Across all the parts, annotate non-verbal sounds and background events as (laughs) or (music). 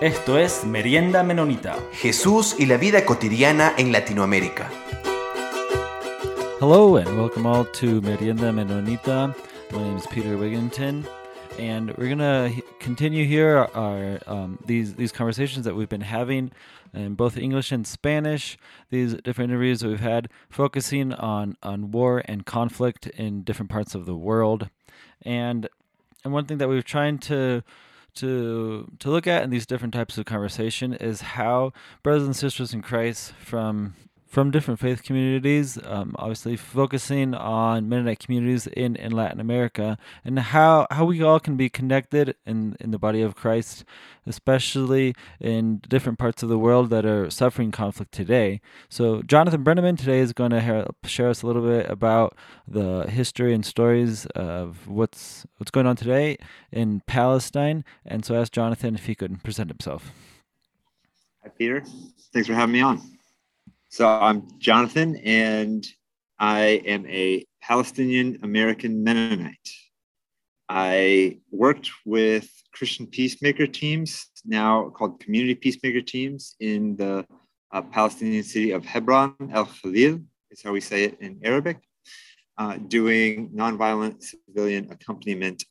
Esto es Merienda Menonita. Jesús y la vida cotidiana en Latinoamérica. Hello and welcome all to Merienda Menonita. My name is Peter Wigginton, and we're gonna continue here our um, these these conversations that we've been having in both English and Spanish. These different interviews that we've had focusing on on war and conflict in different parts of the world, and and one thing that we've trying to to to look at in these different types of conversation is how brothers and sisters in Christ from from different faith communities, um, obviously focusing on Mennonite communities in, in Latin America, and how, how we all can be connected in, in the body of Christ, especially in different parts of the world that are suffering conflict today. So, Jonathan Brenneman today is going to help share us a little bit about the history and stories of what's what's going on today in Palestine. And so, I asked Jonathan if he could present himself. Hi, Peter. Thanks for having me on. So I'm Jonathan, and I am a Palestinian American Mennonite. I worked with Christian peacemaker teams, now called community peacemaker teams, in the uh, Palestinian city of Hebron, El Khalil, is how we say it in Arabic, uh, doing nonviolent civilian accompaniment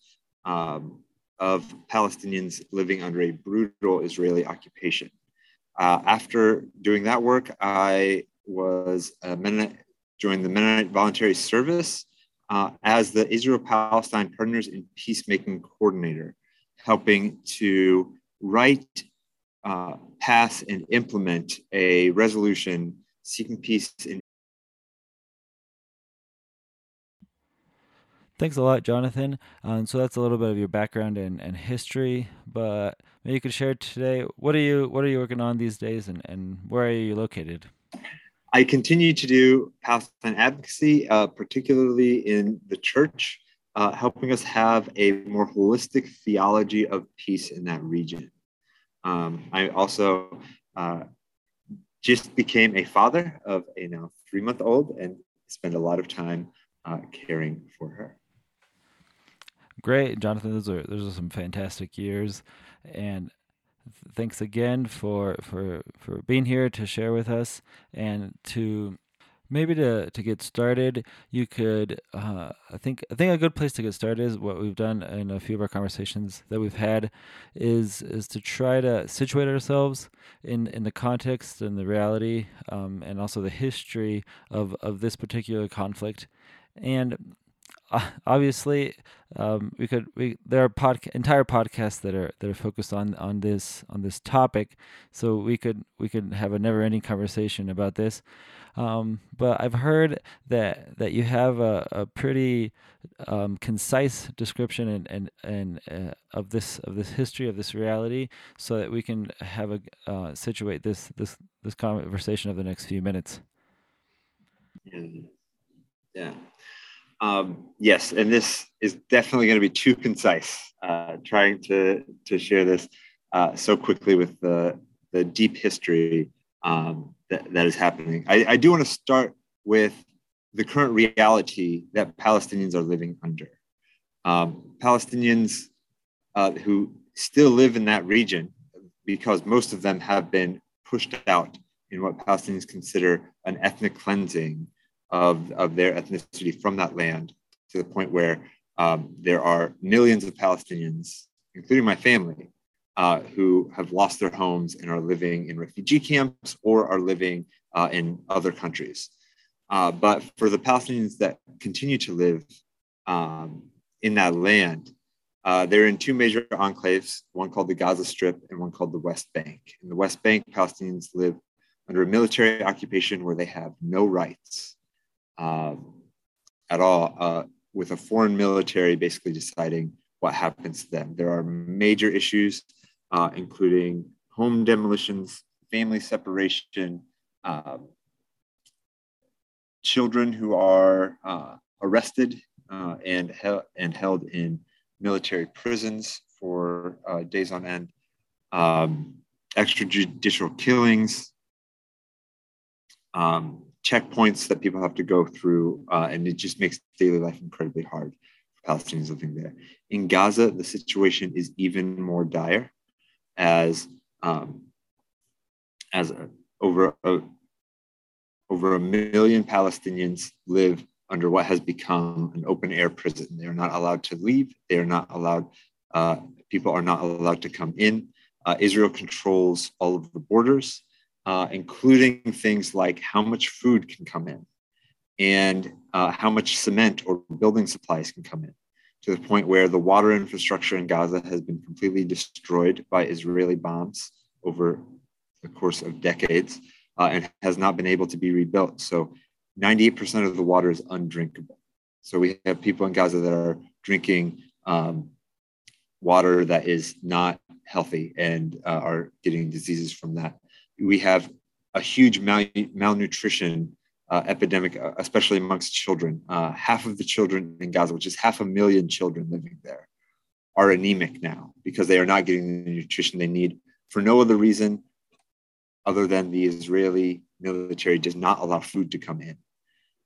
um, of Palestinians living under a brutal Israeli occupation. Uh, after doing that work, I was a Mennonite, joined the Mennonite Voluntary Service uh, as the Israel Palestine Partners in Peacemaking Coordinator, helping to write, uh, pass, and implement a resolution seeking peace in. Thanks a lot, Jonathan. Um, so that's a little bit of your background and, and history, but maybe you could share today what are you what are you working on these days, and, and where are you located? I continue to do Palestine advocacy, uh, particularly in the church, uh, helping us have a more holistic theology of peace in that region. Um, I also uh, just became a father of a now three month old and spend a lot of time uh, caring for her. Great, Jonathan. Those are those are some fantastic years, and thanks again for for for being here to share with us. And to maybe to to get started you could uh, i think i think a good place to get started is what we've done in a few of our conversations that we've had is is to try to situate ourselves in in the context and the reality um, and also the history of of this particular conflict. And (laughs) obviously um, we could we there are pod, entire podcasts that are that are focused on on this on this topic. So we could we could have a never ending conversation about this. Um, but I've heard that that you have a, a pretty um, concise description and and, and uh, of this of this history of this reality so that we can have a uh, situate this this this conversation of the next few minutes. Yeah, yeah. Um, yes, and this is definitely going to be too concise. Uh, trying to to share this uh, so quickly with the the deep history um, that, that is happening. I, I do want to start with the current reality that Palestinians are living under. Um, Palestinians uh, who still live in that region, because most of them have been pushed out in what Palestinians consider an ethnic cleansing of, of their ethnicity from that land to the point where um, there are millions of Palestinians, including my family, uh, who have lost their homes and are living in refugee camps or are living uh, in other countries. Uh, but for the Palestinians that continue to live um, in that land, uh, they're in two major enclaves, one called the Gaza Strip and one called the West Bank. In the West Bank, Palestinians live under a military occupation where they have no rights at all, uh, with a foreign military basically deciding what happens to them. There are major issues, uh, including home demolitions, family separation, um, children who are uh, arrested uh, and, and held in military prisons for uh, days on end, um, extrajudicial killings, um, checkpoints that people have to go through, uh, and it just makes daily life incredibly hard for Palestinians living there. In Gaza, the situation is even more dire as um, as a, over a, over a million Palestinians live under what has become an open air prison. They are not allowed to leave. They are not allowed. Uh, people are not allowed to come in. Uh, Israel controls all of the borders, uh, including things like how much food can come in and uh, how much cement or building supplies can come in to the point where the water infrastructure in Gaza has been completely destroyed by Israeli bombs over the course of decades uh, and has not been able to be rebuilt. So 98% of the water is undrinkable. So we have people in Gaza that are drinking um, water that is not healthy and uh, are getting diseases from that. We have a huge mal- malnutrition uh, epidemic, uh, especially amongst children. Uh, half of the children in Gaza, which is half a million children living there, are anemic now because they are not getting the nutrition they need for no other reason other than the Israeli military does not allow food to come in.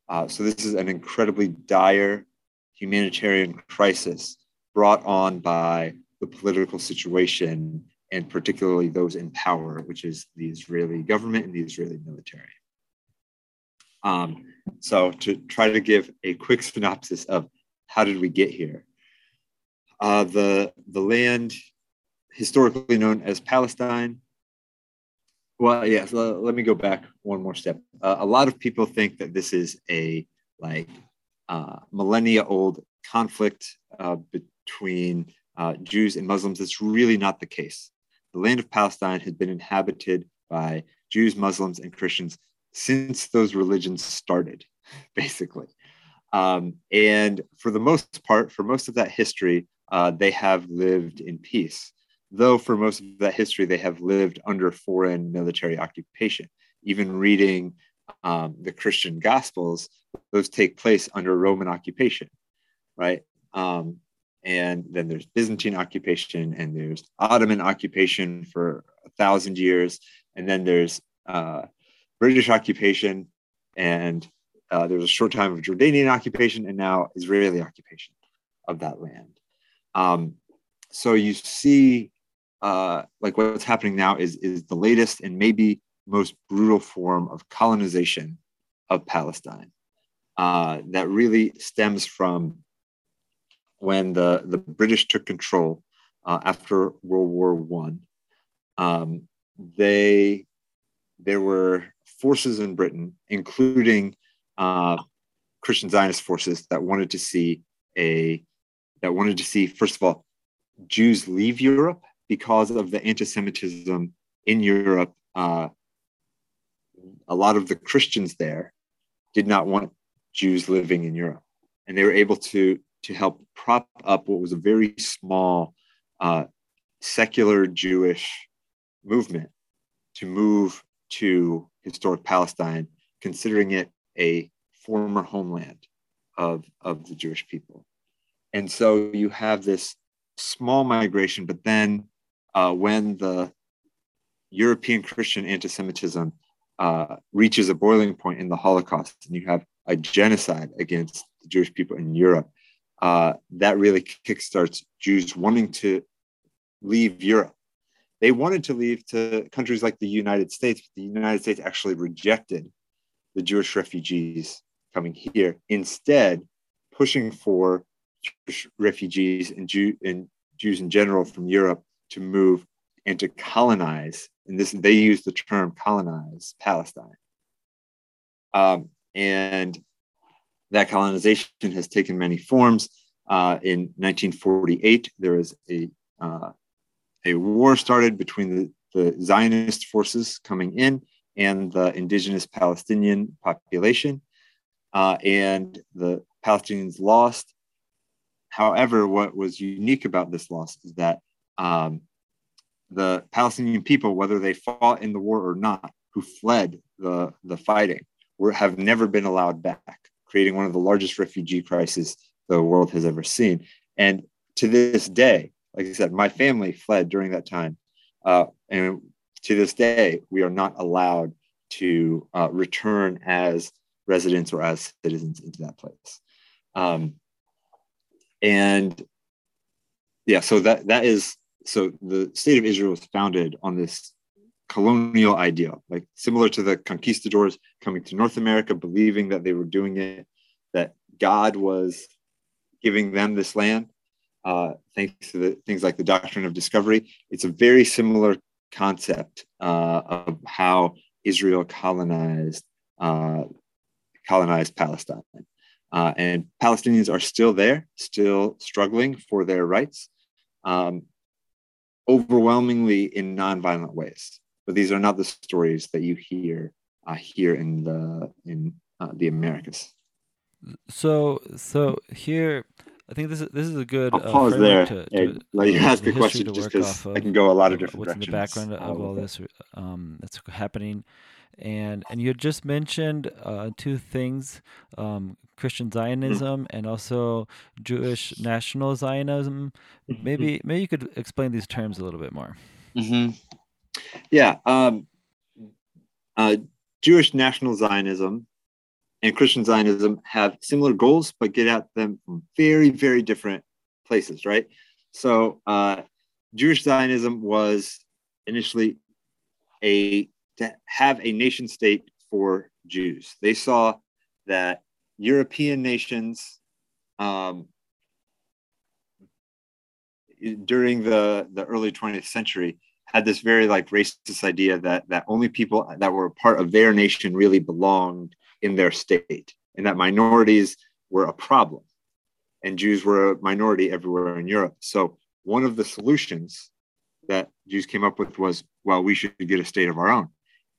Uh, so this is an incredibly dire humanitarian crisis brought on by the political situation and particularly those in power, which is the Israeli government and the Israeli military. Um, so to try to give a quick (laughs) synopsis of how did we get here, uh, the the land historically known as Palestine. Well, yes. Yeah, so let me go back one more step. Uh, a lot of people think that this is a like uh, millennia old conflict uh, between uh, Jews and Muslims. It's really not the case. The land of Palestine has been inhabited by Jews, Muslims, and Christians since those religions started, (laughs) basically. Um, and for the most part, for most of that history, uh, they have lived in peace. Though for most of that history, they have lived under foreign military occupation. Even reading um, the Christian Gospels, those take place under Roman occupation, right? Um, and then there's Byzantine occupation, and there's Ottoman occupation for a thousand years, and then there's uh, British occupation, and uh, a short time of Jordanian occupation, and now Israeli occupation of that land. Um, so you see, uh, like what's happening now is is the latest and maybe most brutal form of colonization of Palestine uh, that really stems from when the, the British took control uh, after World War One. Um, they there were forces in Britain, including uh, Christian Zionist forces that wanted to see a that wanted to see first of all Jews leave Europe because of the anti-Semitism in Europe. Uh, a lot of the Christians there did not want Jews living in Europe, and they were able to to help prop up what was a very small uh, secular Jewish movement to move to historic Palestine, considering it a former homeland of, of the Jewish people. And so you have this small migration, but then uh, when the European Christian anti Semitism uh, reaches a boiling point in the Holocaust, and you have a genocide against the Jewish people in Europe, uh, that really kickstarts Jews wanting to leave Europe they wanted to leave to countries like the United States, but the United States actually rejected the Jewish refugees coming here, instead pushing for Jewish refugees and, Jew, and Jews in general from Europe to move and to colonize. And this they use the term colonize Palestine. Um, and that colonization has taken many forms. Uh, in 1948, there was a uh, a war started between the, the Zionist forces coming in and the indigenous Palestinian population, uh, and the Palestinians lost. However, what was unique about this loss is that um, the Palestinian people, whether they fought in the war or not, who fled the, the fighting, were, have never been allowed back, creating one of the largest refugee crises the world has ever seen. And to this day, like I said, my family fled during that time. Uh, and to this day, we are not allowed to uh, return as residents or as citizens into that place. Um, and yeah, so that that is so the state of Israel was founded on this colonial ideal, like similar to the conquistadors coming to North America, believing that they were doing it, that God was giving them this land, uh, thanks to the things like the doctrine of discovery. It's a very similar concept uh, of how Israel colonized uh, colonized Palestine. Uh, and Palestinians are still there, still struggling for their rights, um, overwhelmingly in nonviolent ways. But these are not the stories that you hear uh, here in the in uh, the Americas. So, so here, I think this is this is a good. I'll pause uh, there. To, to, let you ask a question just because I can go a lot of different what's directions. in the background of all this um, that's happening and and you had just mentioned uh, two things: um, Christian Zionism mm-hmm. and also Jewish national Zionism. Mm-hmm. Maybe maybe you could explain these terms a little bit more. Mm-hmm. Yeah, um, uh, Jewish national Zionism and Christian Zionism have similar goals, but get at them from very very different places, right? So uh, Jewish Zionism was initially a to have a nation state for Jews. They saw that European nations um, during the, the early 20th century had this very like racist idea that that only people that were part of their nation really belonged in their state and that minorities were a problem and Jews were a minority everywhere in Europe. So one of the solutions that Jews came up with was, well, we should get a state of our own.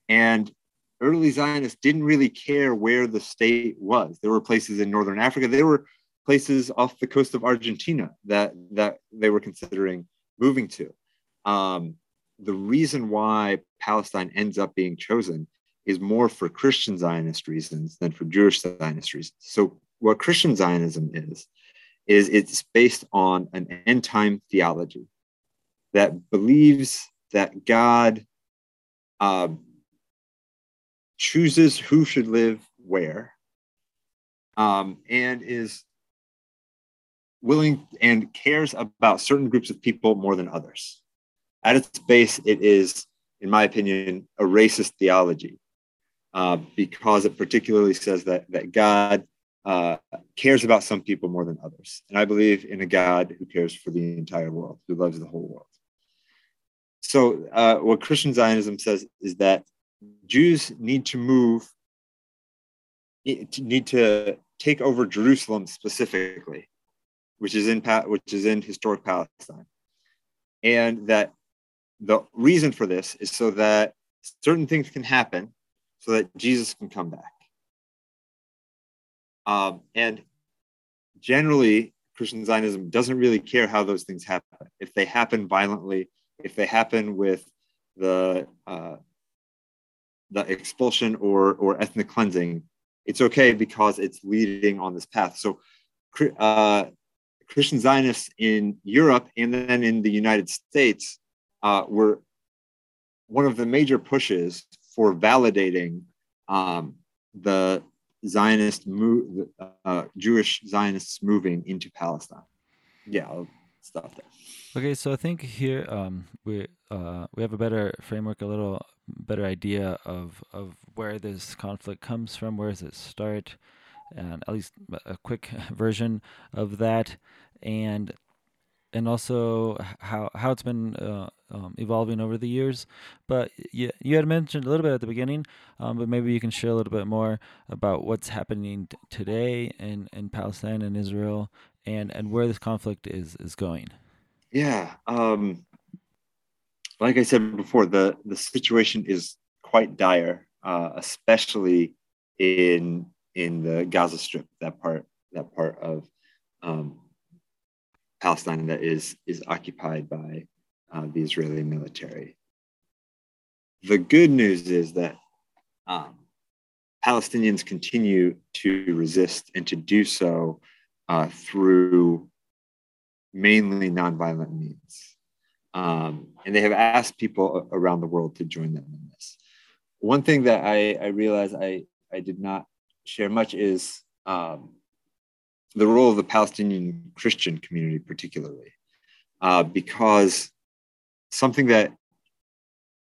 And early Zionists didn't really care where the state was. There were places in Northern Africa. There were places off the coast of Argentina that, that they were considering moving to. Um, the reason why Palestine ends up being chosen is more for Christian Zionist reasons than for Jewish Zionist reasons. So, what Christian Zionism is, is it's based on an end time theology that believes that God um, chooses who should live where, um, and is willing and cares about certain groups of people more than others. At its base, it is, in my opinion, a racist theology uh, because it particularly says that, that God uh, cares about some people more than others. And I believe in a God who cares for the entire world, who loves the whole world. So, uh, what Christian Zionism says is that Jews need to move, need to take over Jerusalem specifically, which is in which is in historic Palestine, and that the reason for this is so that certain things can happen, so that Jesus can come back. Um, and generally, Christian Zionism doesn't really care how those things happen. If they happen violently, if they happen with the uh, the expulsion or or ethnic cleansing, it's okay because it's leading on this path. So, uh, Christian Zionists in Europe and then in the United States uh, were one of the major pushes for validating um, the Zionist move, uh, Jewish Zionists moving into Palestine. Yeah, I'll stop there. Okay, so I think here um, we uh, we have a better framework, a little better idea of of where this conflict comes from, where does it start, and at least a quick (laughs) version of that, and and also how how it's been uh, um, evolving over the years. But you you had mentioned a little bit at the beginning, um, but maybe you can share a little bit more about what's happening t- today in in Palestine and Israel, and and where this conflict is is going. Yeah. Um, like I said before, the, the situation is quite dire, uh, especially in in the Gaza Strip, that part that part of um, Palestine that is is occupied by uh, the Israeli military. The good news is that um, Palestinians continue to resist and to do so uh, through mainly nonviolent means. Um, and they have asked people around the world to join them in this. One thing that I, I realized I, I did not share much is um, the role of the Palestinian Christian community, particularly, uh, because something that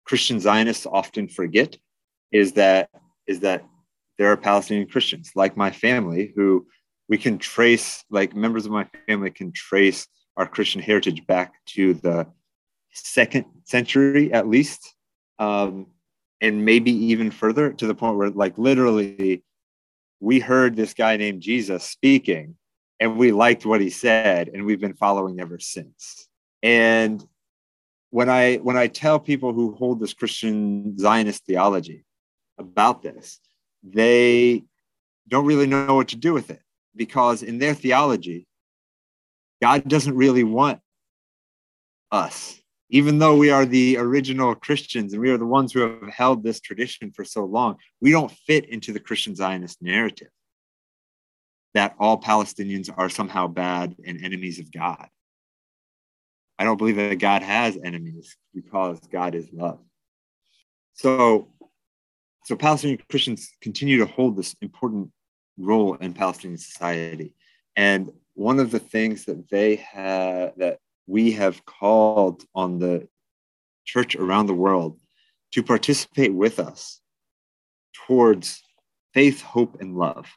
Christian Zionists often forget is that is that there are Palestinian Christians like my family who we can trace like members of my family can trace our Christian heritage back to the second century at least um, and maybe even further to the point where like literally we heard this guy named Jesus speaking and we liked what he said and we've been following ever since. And when i when i tell people who hold this christian zionist theology about this they don't really know what to do with it because in their theology god doesn't really want us even though we are the original christians and we are the ones who have held this tradition for so long we don't fit into the christian zionist narrative that all Palestinians are somehow bad and enemies of God. I don't believe that God has enemies because God is love. So, so Palestinian Christians continue to hold this important role in Palestinian society. And one of the things that they have that we have called on the church around the world to participate with us towards faith, hope, and love.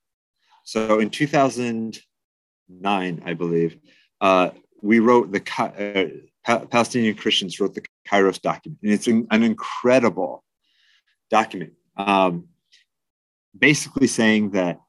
So in 2009, I believe, uh, we wrote the uh, Palestinian Christians wrote the Kairos document, and it's an, incredible document. Um, basically saying that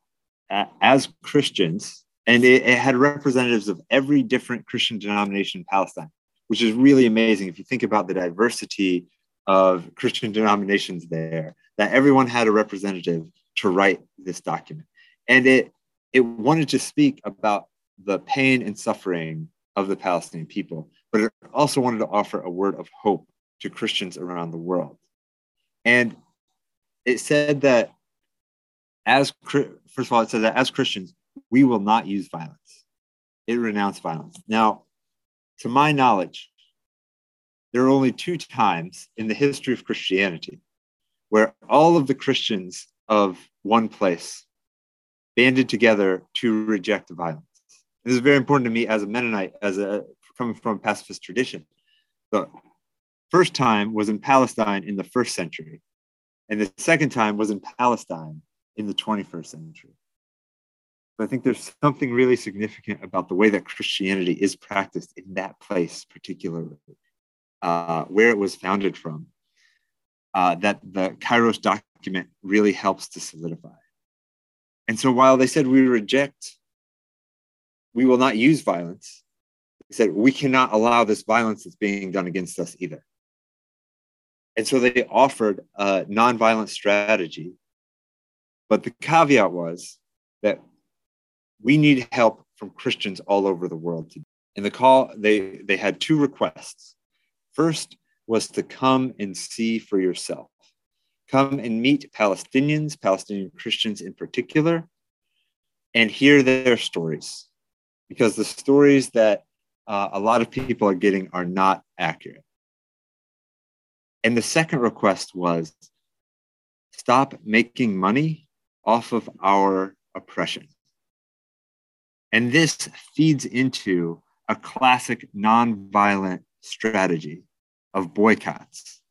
as Christians, and it, it, had representatives of every different Christian denomination in Palestine, which is really amazing if you think about the diversity of Christian denominations there, that everyone had a representative to write this document and it it wanted to speak about the pain and suffering of the Palestinian people, but it also wanted to offer a word of hope to Christians around the world. And it said that as first of all, it said that as Christians, we will not use violence. It renounced violence. Now, to my knowledge, there are only two times in the history of Christianity where all of the Christians of one place banded together to reject violence. This is very important to me as a Mennonite, as a coming from a pacifist tradition. The first time was in Palestine in the first century, and the second time was in Palestine in the 21st century. But I think there's something really significant about the way that Christianity is practiced in that place, particularly uh, where it was founded from, uh, that the Kairos document really helps to solidify. And so while they said we reject, we will not use violence, they said we cannot allow this violence that's being done against us either. And so they offered a nonviolent strategy. But the caveat was that we need help from Christians all over the world. And the call, they, they had two requests. First was to come and see for yourself come and meet Palestinians, Palestinian Christians in particular, and hear their stories. Because the stories that uh, a lot of people are getting are not accurate. And the second request was stop making money off of our oppression. And this feeds into a classic nonviolent strategy of boycotts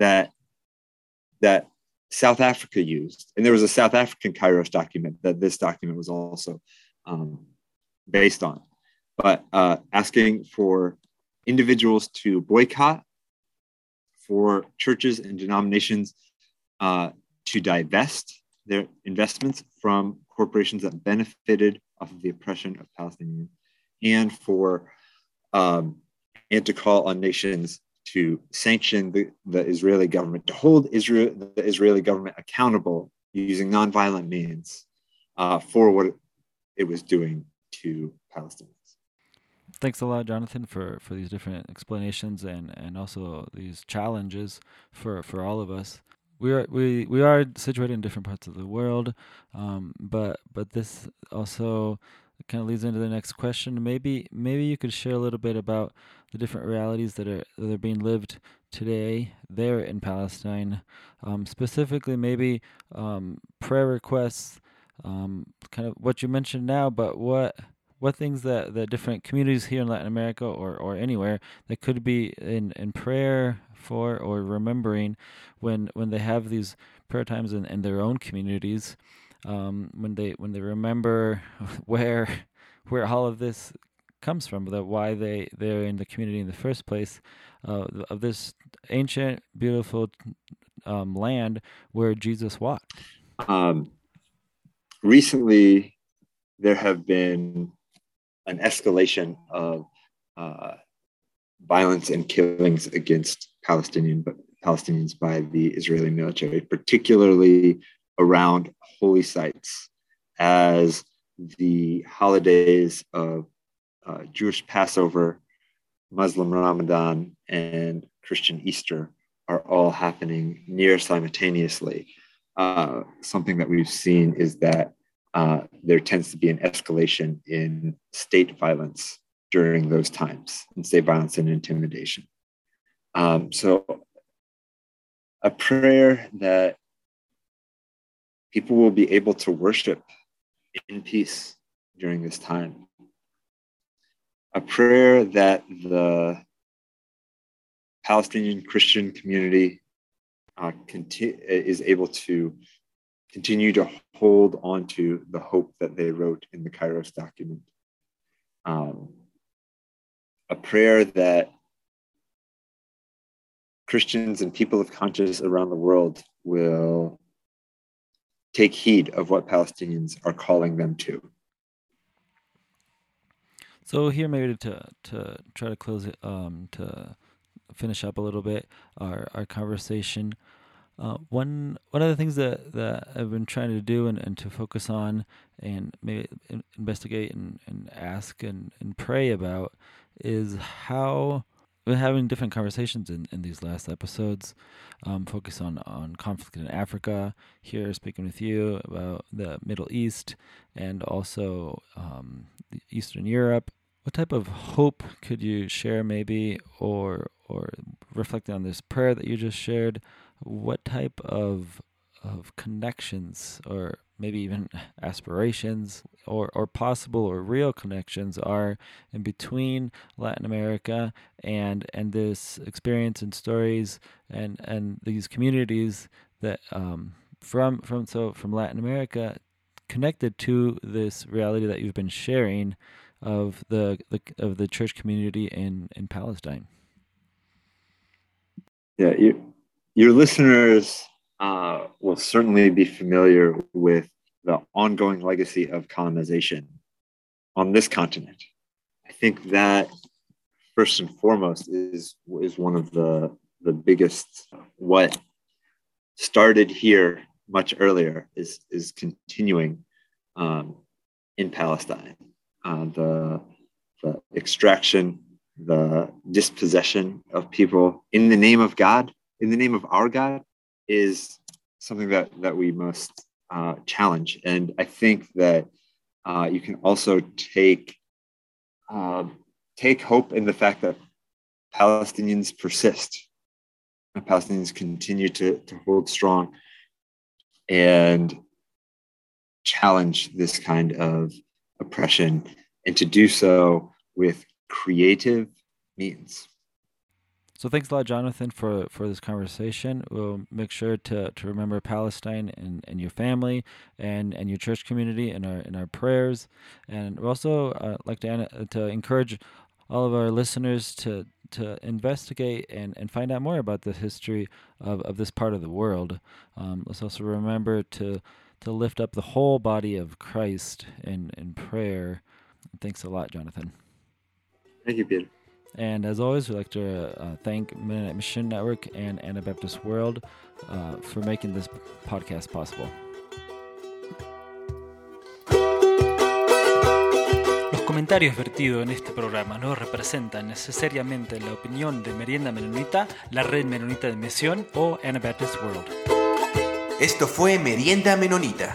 that that South Africa used. And there was a South African Kairos document that this document was also um, based on. But uh, asking for individuals to boycott, for churches and denominations uh, to divest their investments from corporations that benefited off of the oppression of Palestinians, and for um, and to call on nations to sanction the, the Israeli government, to hold Israel, the Israeli government accountable using nonviolent means uh, for what it was doing to Palestinians. Thanks a lot, Jonathan, for, for these different explanations and, and also these challenges for, for all of us. We are we, we are situated in different parts of the world, um, but but this also kind of leads into the next question. Maybe maybe you could share a little bit about the different realities that are that are being lived today there in Palestine. Um, specifically, maybe um, prayer requests, um, kind of what you mentioned now, but what what things that the different communities here in Latin America or, or anywhere that could be in, in prayer for or remembering when when they have these prayer times in, in their own communities, um, when they when they remember (laughs) where where all of this comes from, that why they they're in the community in the first place, uh, of this ancient, beautiful um, land where Jesus walked. Um, recently, there have been an escalation of uh, violence and killings against Palestinian Palestinians by the Israeli military, particularly around holy sites, as the holidays of uh, Jewish Passover, Muslim Ramadan, and Christian Easter are all happening near simultaneously. Uh, something that we've seen is that uh, there tends to be an escalation in state violence during those times, and state violence and intimidation. Um, so, a prayer that people will be able to worship in peace during this time. A prayer that the Palestinian Christian community uh, conti- is able to continue to hold on to the hope that they wrote in the Kairos document. Um, a prayer that Christians and people of conscience around the world will take heed of what Palestinians are calling them to. So here, maybe to to try to close it, um, to finish up a little bit our our conversation. Uh, one one of the things that, that I've been trying to do and, and to focus on and maybe investigate and, and ask and, and pray about is how we're having different conversations in, in these last episodes. Um, focus on, on conflict in Africa. Here, speaking with you about the Middle East and also um, Eastern Europe. What type of hope could you share, maybe, or or reflecting on this prayer that you just shared? what type of of connections or maybe even (laughs) aspirations or, or possible or real connections are in between Latin America and and this experience and stories and and these communities that um, from from so from Latin America connected to this reality that you've been sharing of the, the of the church community in in Palestine. Yeah, you your listeners uh, will certainly be familiar with the ongoing legacy of colonization on this continent. I think that first and foremost is is one of the the biggest what started here much earlier is is continuing um, in Palestine. Uh, the the extraction, the dispossession of people in the name of God in the name of our God is something that that we must uh, challenge. And I think that uh, you can also take uh, take hope in the fact that Palestinians persist, and Palestinians continue to, to hold strong and challenge this kind of oppression, and to do so with creative means. So thanks a lot, Jonathan, for, for this conversation. We'll make sure to, to remember Palestine and, and your family and, and your church community in our in our prayers. And we also uh, like to to encourage all of our listeners to to investigate and, and find out more about the history of, of this part of the world. Um, let's also remember to to lift up the whole body of Christ in, in prayer. Thanks a lot, Jonathan. Thank you, Peter. And as always, we'd like to uh, thank Mennonite Mission Network and Anabaptist World uh, for making this podcast possible. Los comentarios vertidos en este programa no representan necesariamente la opinión de Merienda Menonita, la Red Menonita de Misión o Anabaptist World. Esto fue Merienda Menonita.